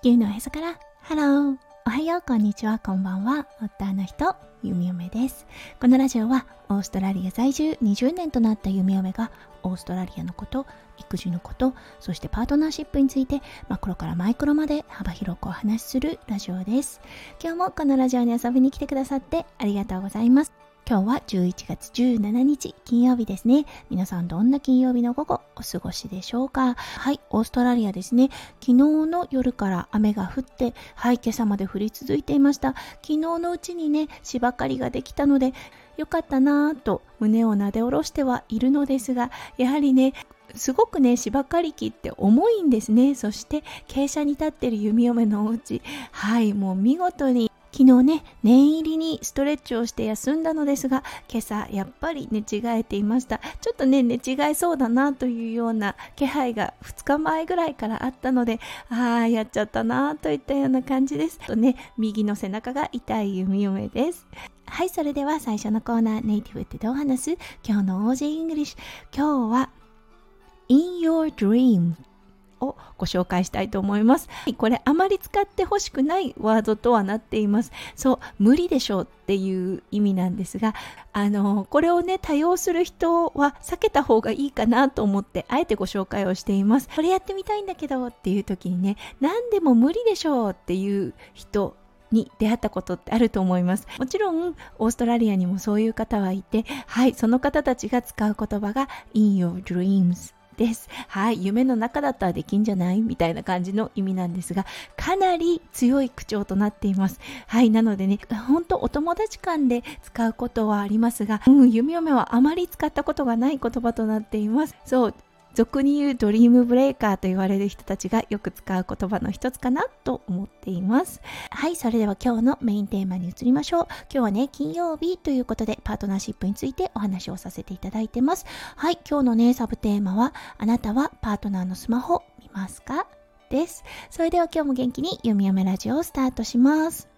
地球のへそから。ハローおはよう。こんにちは。こんばんは。夫の人。ゆみよめです。このラジオはオーストラリア在住。20年となったゆみよめがオーストラリアのこと育児のことそしてパートナーシップについてマクロからマイクロまで幅広くお話しするラジオです。今日もこのラジオに遊びに来てくださってありがとうございます。今日は11月17日金曜日ですね。皆さんどんな金曜日の午後お過ごしでしょうか？はい、オーストラリアですね。昨日の夜から雨が降って、はい、今朝まで降り続いていました。昨日のうちにね、芝刈りができたので、よかったなぁと胸をなで下ろしてはいるのですが、やはりね、すごくね芝刈り機って重いんですねそして傾斜に立ってる弓嫁のお家はいもう見事に昨日ね、念入りにストレッチをして休んだのですが、今朝やっぱり寝違えていました。ちょっとね、寝違えそうだなというような気配が2日前ぐらいからあったので、ああ、やっちゃったなといったような感じです。とね、右の背中が痛い弓嫁です。はい、それでは最初のコーナー、ネイティブってどう話す？今日の Aussie English。今日は In Your Dream をご紹介したいと思います。これあまり使ってほしくないワードとはなっています。そう、無理でしょうっていう意味なんですが、あの、これをね、多用する人は避けた方がいいかなと思って、あえてご紹介をしています。これやってみたいんだけどっていう時にね、何でも無理でしょうっていう人に出会ったことってあると思います。もちろん、オーストラリアにもそういう方はいて、はい、その方たちが使う言葉が in your dreams です。はい、夢の中だったらできんじゃない？みたいな感じの意味なんですが、かなり強い口調となっています。はい、なのでね、ほんとお友達間で使うことはありますが、うん、弓嫁はあまり使ったことがない言葉となっています。そう、俗に言うドリームブレーカーと言われる人たちがよく使う言葉の一つかなと思っています。はい、それでは今日のメインテーマに移りましょう。今日はね、金曜日ということでパートナーシップについてお話をさせていただいてます。はい、今日のね、サブテーマは、あなたはパートナーのスマホ見ますか？です。それでは今日も元気に弓嫁ラジオをスタートします。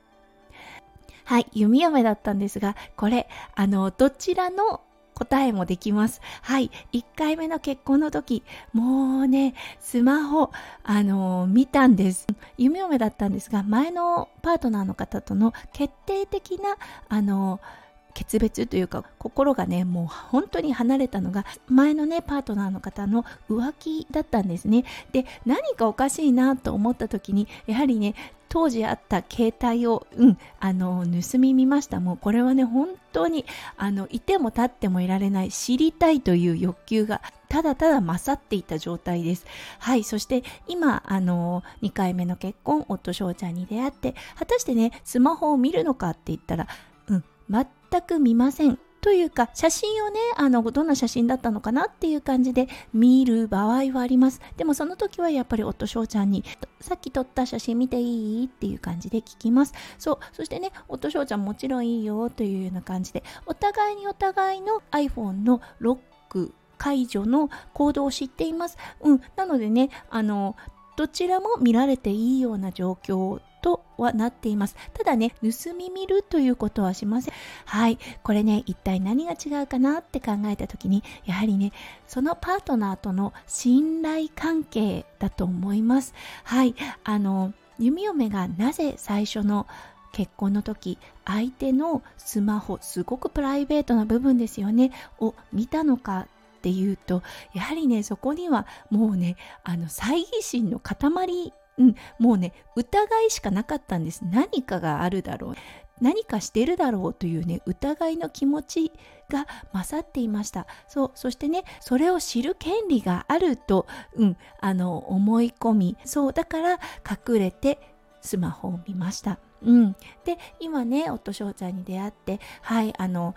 はい、弓嫁だったんですが、これ、あの、どちらの答えもできます。はい。1回目の結婚の時、もうね、スマホ、あのー、見たんです。夢嫁だったんですが、前のパートナーの方との決定的な、あのー決別というか心がねもう本当に離れたのが前のねパートナーの方の浮気だったんですねで何かおかしいなと思った時にやはりね当時あった携帯を、うん、あの、盗み見ました。もうこれはね、本当に、あの、いても立ってもいられない、知りたいという欲求が、ただただ勝っていた状態です。はい。そして、今、あの、2回目の結婚、夫翔ちゃんに出会って、果たしてね、スマホを見るのかって言ったら、うん、全全く見ません。というか写真をねあのどんな写真だったのかなっていう感じで見る場合はありますでもその時はやっぱり夫翔ちゃんにさっき撮った写真見ていいっていう感じで聞きますそうそしてね夫翔ちゃんもちろんいいよというような感じでお互いにお互いの iPhone のロック解除の行動を知っていますうんなのでねあのどちらも見られていいような状況とはなっています。ただね、盗み見るということはしません。はい。これね、一体何が違うかなって考えた時に、やはりね、そのパートナーとの信頼関係だと思います。はい。あの、弓嫁がなぜ最初の結婚の時相手のスマホすごくプライベートな部分ですよねを見たのかっていうとやはりねそこにはもうねあの猜疑心の塊うん、もうね疑いしかなかったんです。何かがあるだろう。何かしてるだろうというね疑いの気持ちが勝っていました。そうそしてねそれを知る権利があると、うん、あの思い込み。そうだから隠れてスマホを見ました、うん、で今ね夫翔ちゃんに出会ってはいあの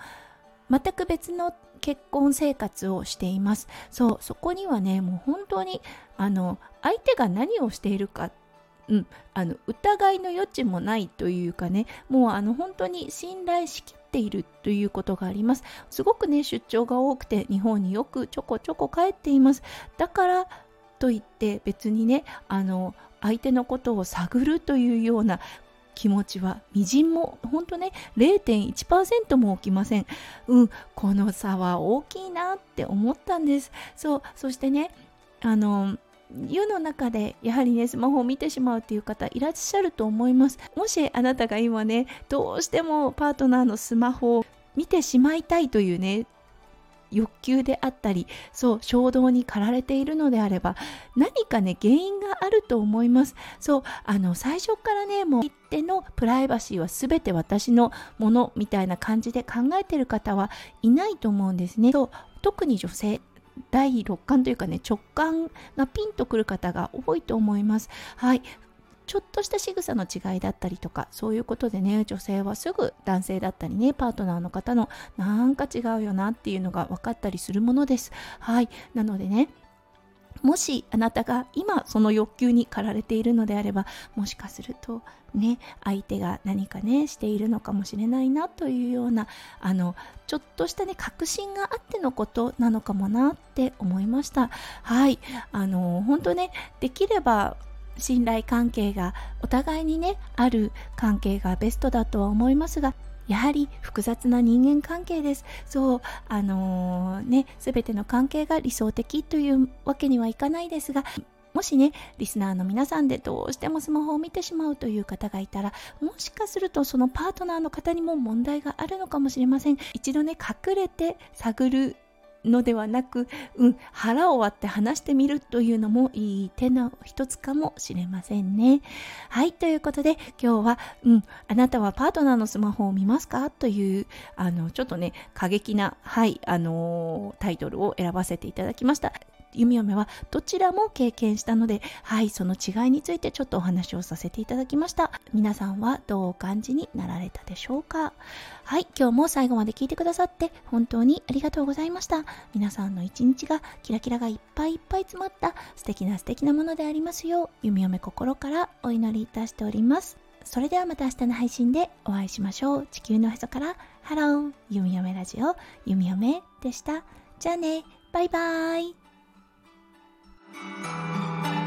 全く別の結婚生活をしています。そうそこにはねもう本当にあの相手が何をしているかうん、あの疑いの余地もないというかねもうあの本当に信頼しきっているということがあります。すごくね出張が多くて日本によくちょこちょこ帰っています。だからといって別にねあの相手のことを探るというような気持ちはみじんも本当ね0.1%も起きません。うんこの差は大きいなって思ったんです。そうそしてねあの世の中でやはりねスマホを見てしまうっていう方いらっしゃると思います。もしあなたが今ねどうしてもパートナーのスマホを見てしまいたいというね欲求であったりそう衝動に駆られているのであれば何かね原因があると思います。そうあの最初からねもう一手のプライバシーは全て私のものみたいな感じで考えてる方はいないと思うんですね。そう特に女性第六感というかね直感がピンとくる方が多いと思います。はい。ちょっとした仕草の違いだったりとかそういうことでね女性はすぐ男性だったりねパートナーの方のなんか違うよなっていうのが分かったりするものです。はい。なのでねもしあなたが今その欲求に駆られているのであればもしかするとね相手が何かねしているのかもしれないなというようなあのちょっとしたね確信があってのことなのかもなって思いました。はい。あの本当ねできれば信頼関係がお互いにねある関係がベストだとは思いますがやはり複雑な人間関係です。そう、あのー、ね、すべての関係が理想的というわけにはいかないですが、もしね、リスナーの皆さんでどうしてもスマホを見てしまうという方がいたら、もしかするとそのパートナーの方にも問題があるのかもしれません。一度ね、隠れて探るのではなく、うん、腹を割って話してみるというのもいい手の一つかもしれませんね。はい、ということで今日は、うん、あなたはパートナーのスマホを見ますかという、あの、ちょっとね、過激な、はい、あのー、タイトルを選ばせていただきました。弓嫁はどちらも経験したので、はい、その違いについてちょっとお話をさせていただきました。皆さんはどうお感じになられたでしょうか？はい、今日も最後まで聞いてくださって本当にありがとうございました。皆さんの一日がキラキラがいっぱいいっぱい詰まった素敵な素敵なものでありますよう、弓嫁心からお祈りいたしております。それではまた明日の配信でお会いしましょう。地球のへそからハロー、弓嫁ラジオ、弓嫁でした。じゃあね、バイバーイ。うん。